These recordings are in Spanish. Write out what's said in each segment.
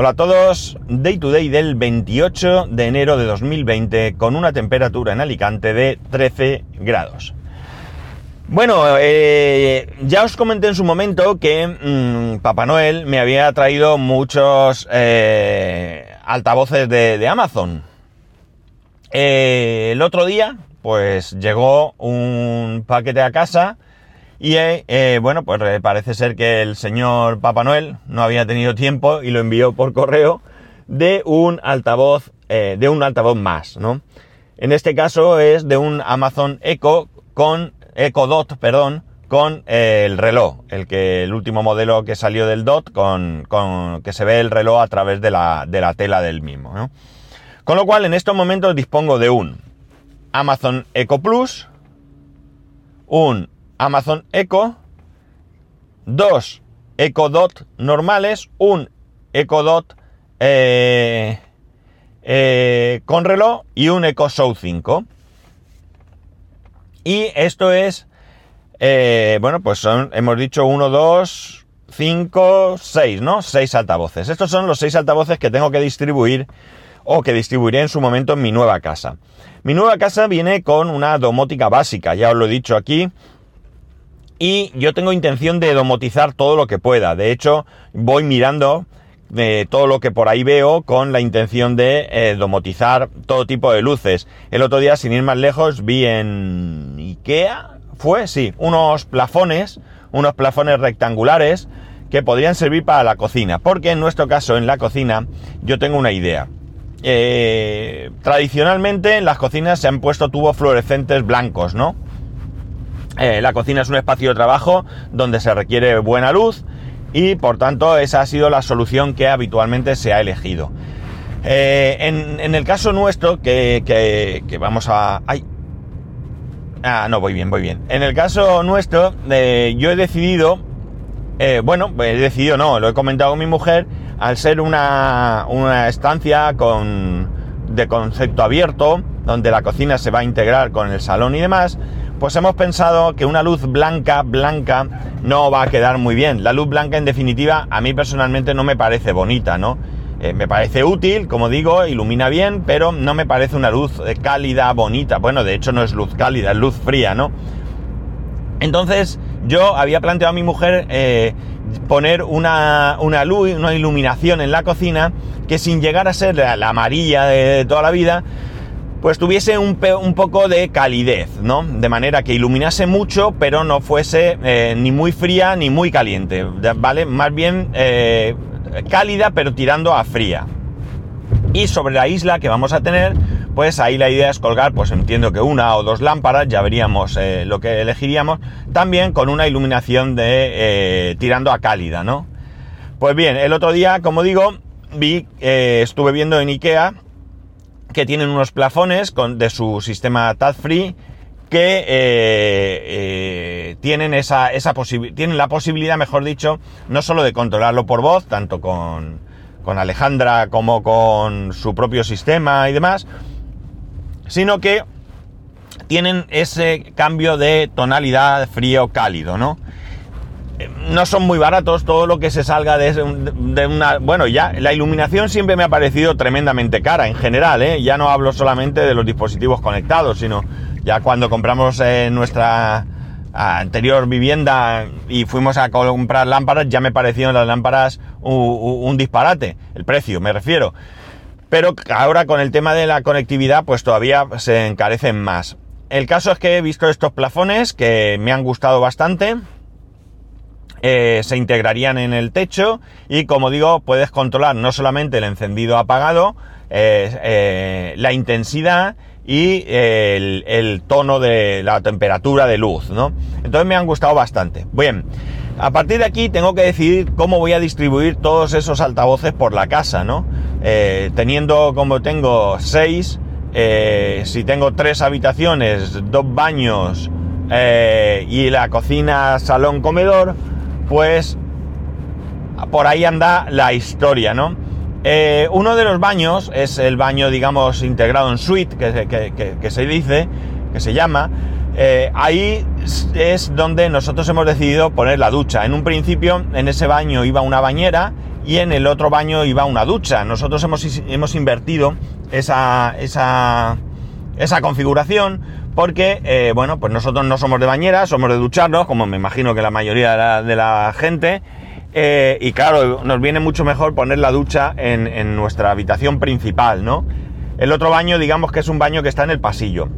Hola a todos, Day to Day del 28 de enero de 2020 con una temperatura en Alicante de 13 grados. Bueno, eh, ya os comenté en su momento que mmm, Papá Noel me había traído muchos eh, altavoces de, de Amazon. Eh, el otro día, pues llegó un paquete a casa y eh, bueno, pues parece ser que el señor Papá Noel no había tenido tiempo y lo envió por correo de un altavoz, eh, de un altavoz más, ¿no? En este caso es de un Amazon Echo con Echo Dot, perdón, con eh, el reloj, el que el último modelo que salió del Dot, con, con que se ve el reloj a través de la, de la tela del mismo. Con lo cual en estos momentos dispongo de un Amazon Echo Plus, un Amazon Echo, dos Echo Dot normales, un Echo Dot eh, eh, con reloj y un Echo Show 5. Y esto es, eh, bueno, pues son, hemos dicho 1, 2, 5, 6, ¿no? 6 altavoces. Estos son los 6 altavoces que tengo que distribuir o que distribuiré en su momento en mi nueva casa. Mi nueva casa viene con una domótica básica, ya os lo he dicho aquí, y yo tengo intención de domotizar todo lo que pueda. De hecho, voy mirando de todo lo que por ahí veo con la intención de eh, domotizar todo tipo de luces. El otro día, sin ir más lejos, vi en Ikea, fue, sí, unos plafones, unos plafones rectangulares que podrían servir para la cocina. Porque en nuestro caso, en la cocina, yo tengo una idea. Eh, tradicionalmente en las cocinas se han puesto tubos fluorescentes blancos, ¿no? Eh, la cocina es un espacio de trabajo donde se requiere buena luz y por tanto esa ha sido la solución que habitualmente se ha elegido. Eh, en, el caso nuestro, que, que, vamos a... ¡Ay! Ah, no, voy bien, voy bien. En el caso nuestro, eh, yo he decidido, bueno, he decidido no, lo he comentado con mi mujer, al ser una, una estancia con, de concepto abierto, donde la cocina se va a integrar con el salón y demás, pues hemos pensado que una luz blanca, blanca, no va a quedar muy bien. La luz blanca, en definitiva, a mí personalmente no me parece bonita, ¿no? Eh, me parece útil, como digo, ilumina bien, pero no me parece una luz eh, cálida, bonita. Bueno, de hecho no es luz cálida, es luz fría, ¿no? Entonces, yo había planteado a mi mujer eh, poner una, una, luz, una iluminación en la cocina que sin llegar a ser la, amarilla de toda la vida, pues tuviese un, un, poco de calidez, ¿no? De manera que iluminase mucho, pero no fuese eh, ni muy fría ni muy caliente, ¿vale? Más bien eh, cálida, pero tirando a fría. Y sobre la isla que vamos a tener, pues ahí la idea es colgar, pues entiendo que una o dos lámparas, ya veríamos eh, lo que elegiríamos, también con una iluminación de tirando a cálida, ¿no? Pues bien, el otro día, como digo, vi, estuve viendo en Ikea, que tienen unos plafones con, de su sistema TAD Free que eh, eh, tienen esa, esa tienen la posibilidad, mejor dicho, no solo de controlarlo por voz, tanto con, con Alejandra como con su propio sistema y demás, sino que tienen ese cambio de tonalidad frío-cálido, ¿no? No son muy baratos, todo lo que se salga de, una... Bueno, ya la iluminación siempre me ha parecido tremendamente cara en general, ¿eh? ya no hablo solamente de los dispositivos conectados, sino ya cuando compramos eh, nuestra anterior vivienda y fuimos a comprar lámparas, ya me parecieron las lámparas un, disparate, el precio me refiero. Pero ahora con el tema de la conectividad, pues todavía se encarecen más. El caso es que he visto estos plafones que me han gustado bastante eh, se integrarían en el techo y como digo puedes controlar no solamente el encendido apagado, eh, eh, la intensidad y el, tono de la temperatura de luz, ¿no? Entonces me han gustado bastante. Bien, a partir de aquí tengo que decidir cómo voy a distribuir todos esos altavoces por la casa, ¿no? teniendo como tengo seis, si tengo tres habitaciones, dos baños y la cocina, salón, comedor, pues por ahí anda la historia, ¿no? Eh, uno de los baños es el baño, digamos, integrado en suite, que, se dice, que se llama. Eh, ahí es donde nosotros hemos decidido poner la ducha. En un principio, en ese baño iba una bañera y en el otro baño iba una ducha. Nosotros hemos, hemos invertido esa, esa, esa configuración porque, eh, bueno, pues nosotros no somos de bañera, somos de ducharnos, como me imagino que la mayoría de la, gente. Eh, y claro, nos viene mucho mejor poner la ducha en, nuestra habitación principal, ¿no? El otro baño, digamos que es un baño que está en el pasillo.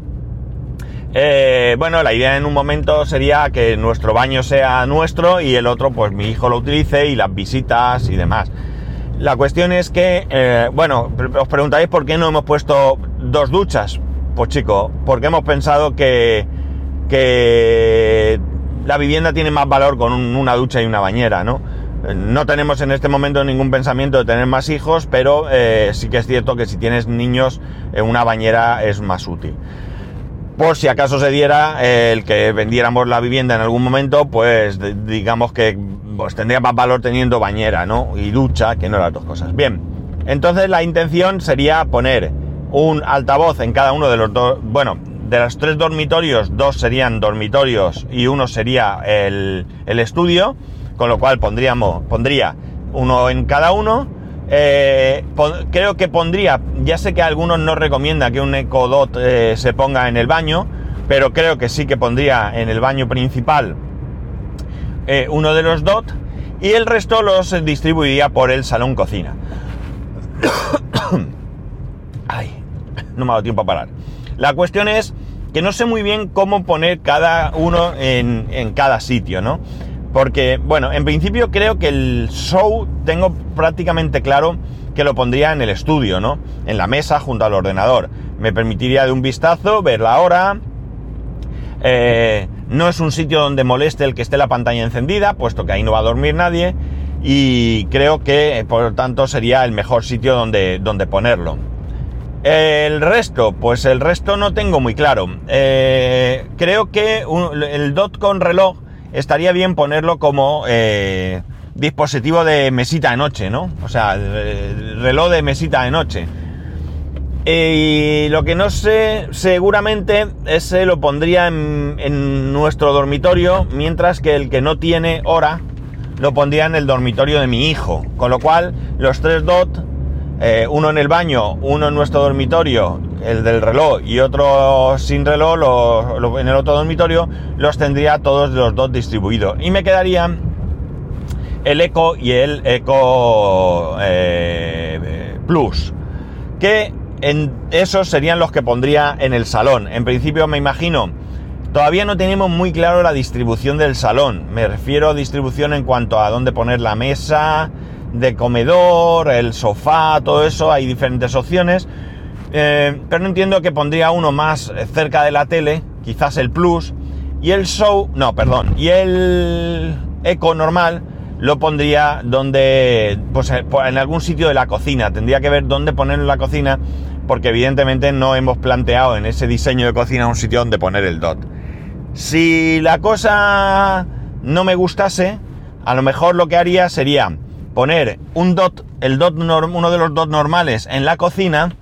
Eh, bueno, la idea en un momento sería que nuestro baño sea nuestro y el otro, pues mi hijo lo utilice y las visitas y demás. La cuestión es que, bueno, os preguntáis por qué no hemos puesto dos duchas. Pues chico, porque hemos pensado que, que la vivienda tiene más valor con una ducha y una bañera, ¿no? No tenemos en este momento ningún pensamiento de tener más hijos, pero eh, sí que es cierto que si tienes niños, una bañera es más útil por si acaso se diera eh, el que vendiéramos la vivienda en algún momento, pues digamos que pues, tendría más valor teniendo bañera, ¿no? Y ducha, que no las dos cosas. Bien, entonces la intención sería poner un altavoz en cada uno de los dos, bueno, de los tres dormitorios, dos serían dormitorios y uno sería el, el estudio, con lo cual pondríamos, pondría uno en cada uno eh, creo que pondría, ya sé que algunos no recomienda que un Echo Dot eh, se ponga en el baño, pero creo que sí que pondría en el baño principal eh, uno de los Dot y el resto los distribuiría por el salón cocina. Ay, no me ha dado tiempo a parar. La cuestión es que no sé muy bien cómo poner cada uno en, en cada sitio, ¿no? Porque, bueno, en principio creo que el show tengo prácticamente claro que lo pondría en el estudio, ¿no? En la mesa junto al ordenador. Me permitiría de un vistazo ver la hora. Eh, no es un sitio donde moleste el que esté la pantalla encendida, puesto que ahí no va a dormir nadie. Y creo que, por lo tanto, sería el mejor sitio donde, donde ponerlo. El resto, pues el resto no tengo muy claro. Eh, creo que el dot con reloj estaría bien ponerlo como eh, dispositivo de mesita de noche, ¿no? O sea, reloj de mesita de noche. Y lo que no sé, seguramente ese lo pondría en, nuestro dormitorio, mientras que el que no tiene hora lo pondría en el dormitorio de mi hijo. Con lo cual, los tres DOT, eh, uno en el baño, uno en nuestro dormitorio el del reloj y otro sin reloj en el otro dormitorio, los tendría todos los dos distribuidos. Y me quedarían el Eco y el Eco eh, Plus, que en esos serían los que pondría en el salón. En principio me imagino, todavía no tenemos muy claro la distribución del salón. Me refiero a distribución en cuanto a dónde poner la mesa de comedor, el sofá, todo eso, hay diferentes opciones eh, pero no entiendo que pondría uno más cerca de la tele, quizás el Plus, y el Show, no, perdón, y el Eco normal lo pondría donde, pues eh, en algún sitio de la cocina. Tendría que ver dónde ponerlo en la cocina, porque evidentemente no hemos planteado en ese diseño de cocina un sitio donde poner el DOT. Si la cosa no me gustase, a lo mejor lo que haría sería poner un dot, el dot uno de los DOT normales en la cocina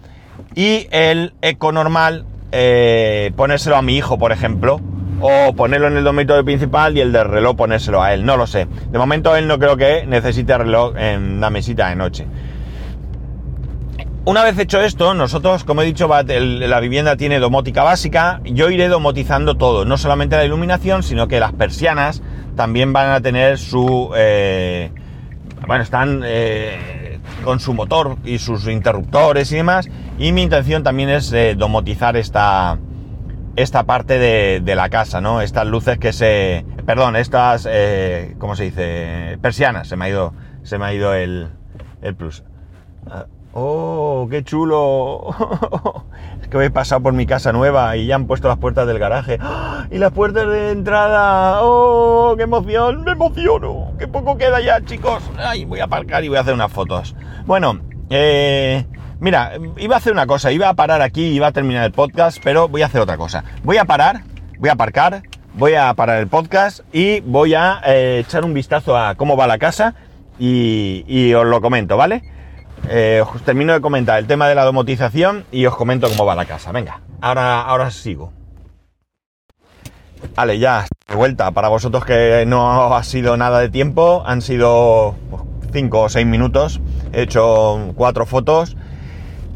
y el eco normal, eh, ponérselo a mi hijo, por ejemplo. O ponerlo en el dormitorio principal y el de reloj ponérselo a él. No lo sé. De momento él no creo que necesite reloj en la mesita de noche. Una vez hecho esto, nosotros, como he dicho, la vivienda tiene domótica básica. Yo iré domotizando todo, no solamente la iluminación, sino que las persianas también van a tener su... Eh, bueno, están eh, con su motor y sus interruptores y demás. Y mi intención también es eh, domotizar esta, esta parte de, la casa, ¿no? Estas luces que se... Perdón, estas... Eh, ¿Cómo se dice? Persianas, se me ha ido, se me ha ido el, el plus. ¡Oh, qué chulo! es que he pasado por mi casa nueva y ya han puesto las puertas del garaje. ¡Ah! ¡Y las puertas de entrada! ¡Oh, qué emoción! ¡Me emociono! ¡Qué poco queda ya, chicos! ¡Ay, voy a aparcar y voy a hacer unas fotos! Bueno, eh... Mira, iba a hacer una cosa, iba a parar aquí, iba a terminar el podcast, pero voy a hacer otra cosa. Voy a parar, voy a aparcar, voy a parar el podcast y voy a eh, echar un vistazo a cómo va la casa y, os lo comento, ¿vale? Eh, os termino de comentar el tema de la domotización y os comento cómo va la casa. Venga, ahora, ahora sigo. Vale, ya, de vuelta. Para vosotros que no ha sido nada de tiempo, han sido 5 o 6 minutos, he hecho cuatro fotos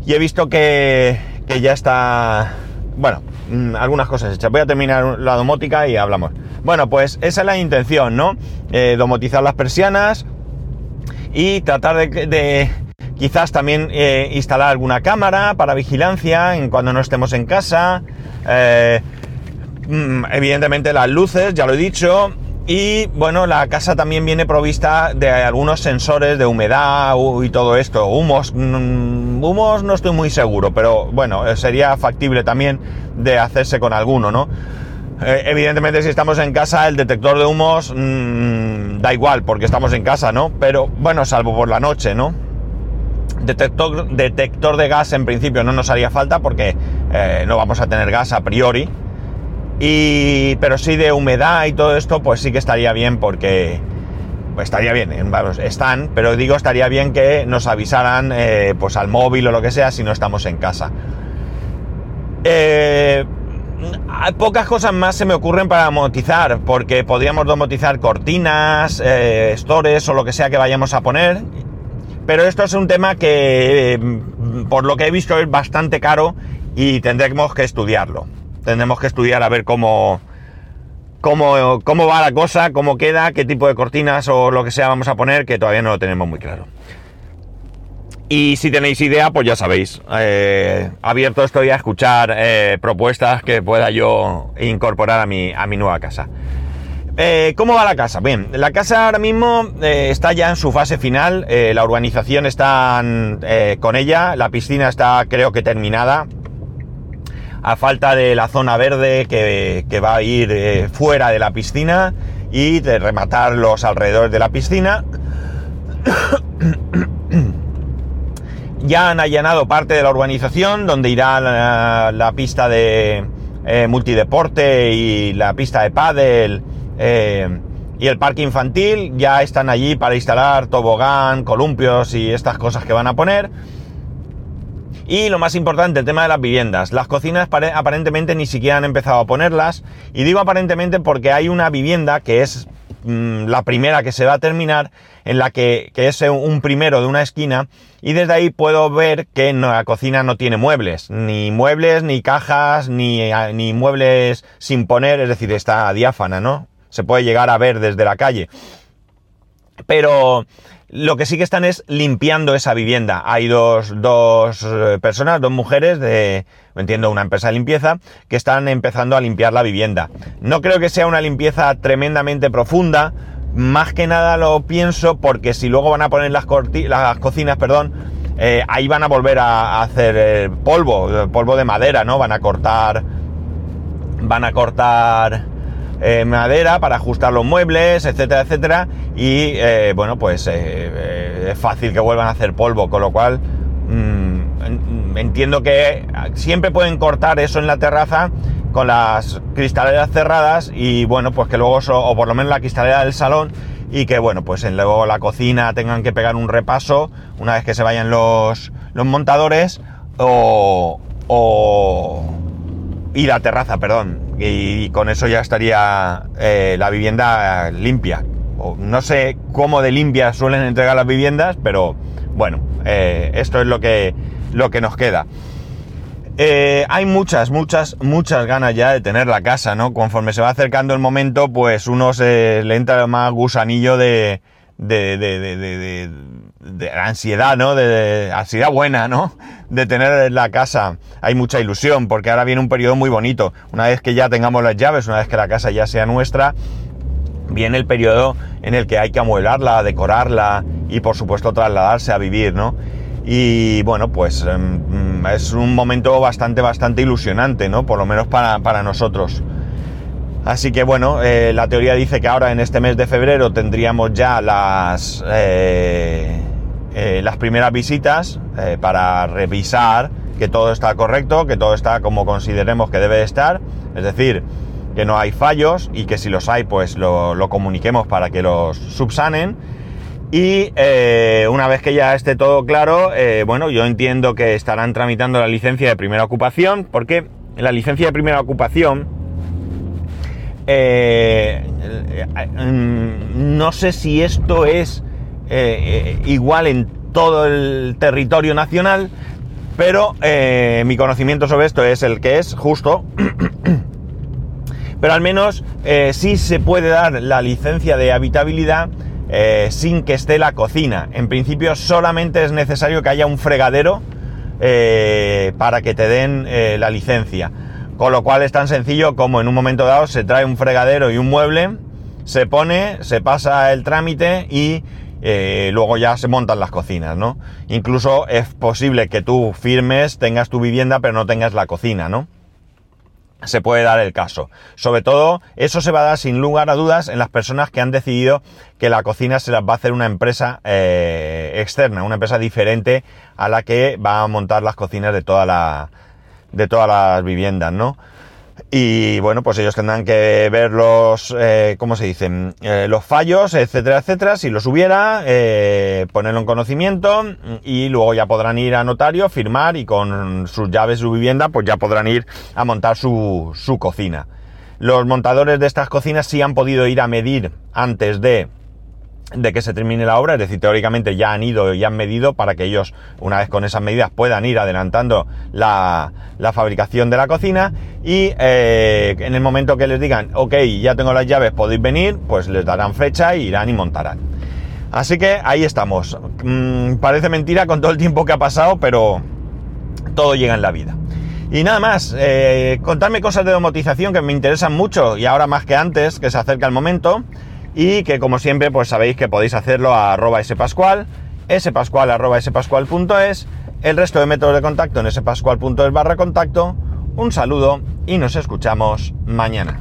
y he visto que, que ya está, bueno, mm, algunas cosas hechas. Voy a terminar la domótica y hablamos. Bueno, pues esa es la intención, ¿no? Eh, domotizar las persianas y tratar de, quizás también eh, instalar alguna cámara para vigilancia en cuando no estemos en casa. Eh, mm, evidentemente las luces, ya lo he dicho. Y bueno, la casa también viene provista de algunos sensores de humedad y todo esto. Humos, mm, humos no estoy muy seguro, pero bueno, eh, sería factible también de hacerse con alguno, ¿no? Evidentemente si estamos en casa el detector de humos mmm, da igual porque estamos en casa, ¿no? Pero bueno, salvo por la noche, ¿no? Detector, detector de gas en principio no nos haría falta porque eh, no vamos a tener gas a priori. Y, pero sí de humedad y todo esto, pues sí que estaría bien porque pues estaría bien, vamos, están, pero digo estaría bien que nos avisaran eh, pues al móvil o lo que sea si no estamos en casa. Eh, pocas cosas más se me ocurren para domotizar, porque podríamos domotizar cortinas, eh, stores o lo que sea que vayamos a poner. Pero esto es un tema que, por lo que he visto, es bastante caro y tendremos que estudiarlo tendremos que estudiar a ver cómo, cómo, cómo va la cosa, cómo queda, qué tipo de cortinas o lo que sea vamos a poner, que todavía no lo tenemos muy claro. Y si tenéis idea, pues ya sabéis, eh, abierto estoy a escuchar eh, propuestas que pueda yo incorporar a mi, a mi nueva casa. Eh, ¿Cómo va la casa? Bien, la casa ahora mismo está ya en su fase final, la urbanización está con ella, la piscina está creo que terminada, a falta de la zona verde que, va a ir eh, fuera de la piscina y de rematar los alrededores de la piscina. ya han allanado parte de la urbanización donde irá la, pista de eh, multideporte y la pista de pádel eh, y el parque infantil. Ya están allí para instalar tobogán, columpios y estas cosas que van a poner. Y lo más importante, el tema de las viviendas. Las cocinas aparentemente ni siquiera han empezado a ponerlas. Y digo aparentemente porque hay una vivienda que es mm, la primera que se va a terminar, en la que, que, es un primero de una esquina. Y desde ahí puedo ver que la cocina no tiene muebles. Ni muebles, ni cajas, ni, ni muebles sin poner. Es decir, está diáfana, ¿no? Se puede llegar a ver desde la calle. Pero lo que sí que están es limpiando esa vivienda. Hay dos, dos eh, personas, dos mujeres de, entiendo, una empresa de limpieza, que están empezando a limpiar la vivienda. No creo que sea una limpieza tremendamente profunda. Más que nada lo pienso porque si luego van a poner las, las cocinas, perdón, eh, ahí van a volver a, hacer eh, polvo, polvo de madera, ¿no? Van a cortar, van a cortar eh, madera para ajustar los muebles, etcétera, etcétera. Y eh, bueno, pues eh, es fácil que vuelvan a hacer polvo, con lo cual mm, entiendo que siempre pueden cortar eso en la terraza con las cristaleras cerradas y bueno, pues que luego, o por lo menos la cristalera del salón, y que bueno, pues en luego la cocina tengan que pegar un repaso una vez que se vayan los, los montadores o, o, y la terraza, perdón, y, con eso ya estaría eh, la vivienda limpia. no sé cómo de limpia suelen entregar las viviendas, pero bueno, eh, esto es lo que, lo que nos queda. Eh, hay muchas, muchas, muchas ganas ya de tener la casa, ¿no? Conforme se va acercando el momento, pues uno se le entra más gusanillo de, de ansiedad, ¿no? De, ansiedad buena, ¿no? De tener la casa. Hay mucha ilusión porque ahora viene un periodo muy bonito. Una vez que ya tengamos las llaves, una vez que la casa ya sea nuestra, viene el periodo en el que hay que amueblarla, decorarla y por supuesto trasladarse a vivir, ¿no? Y bueno, pues em, es un momento bastante, bastante ilusionante, ¿no? Por lo menos para, para nosotros. Así que bueno, eh, la teoría dice que ahora en este mes de febrero tendríamos ya las, eh, eh, las primeras visitas para revisar que todo está correcto, que todo está como consideremos que debe estar, es decir, que no hay fallos y que si los hay pues lo, comuniquemos para que los subsanen. Y una vez que ya esté todo claro, bueno, yo entiendo que estarán tramitando la licencia de primera ocupación, porque la licencia de primera ocupación eh, no sé si esto es eh, eh, igual en todo el territorio nacional, pero eh, mi conocimiento sobre esto es el que es justo. pero al menos sí se puede dar la licencia de habitabilidad sin que esté la cocina. En principio solamente es necesario que haya un fregadero para que te den la licencia. Con lo cual es tan sencillo como en un momento dado se trae un fregadero y un mueble, se pone, se pasa el trámite y eh, luego ya se montan las cocinas, ¿no? Incluso es posible que tú firmes, tengas tu vivienda, pero no tengas la cocina, ¿no? Se puede dar el caso. Sobre todo, eso se va a dar sin lugar a dudas en las personas que han decidido que la cocina se las va a hacer una empresa eh, externa, una empresa diferente a la que va a montar las cocinas de de todas las viviendas, ¿no? Y bueno, pues ellos tendrán que ver los, eh, ¿cómo se dicen? Eh, los fallos, etcétera, etcétera, si los hubiera, eh, ponerlo en conocimiento y luego ya podrán ir a notario, firmar y con sus llaves su vivienda, pues ya podrán ir a montar su, su cocina. Los montadores de estas cocinas sí han podido ir a medir antes de de que se termine la obra, es decir, teóricamente ya han ido y han medido para que ellos, una vez con esas medidas, puedan ir adelantando la, fabricación de la cocina y eh, en el momento que les digan, ok, ya tengo las llaves, podéis venir, pues les darán fecha y irán y montarán. Así que ahí estamos. Mm, parece mentira con todo el tiempo que ha pasado, pero todo llega en la vida. Y nada más, eh, contadme cosas de domotización que me interesan mucho y ahora más que antes, que se acerca el momento y que como siempre pues sabéis que podéis hacerlo a arroba spascual, spascual arroba spascual.es, el resto de métodos de contacto en spascual.es barra contacto. Un saludo y nos escuchamos mañana.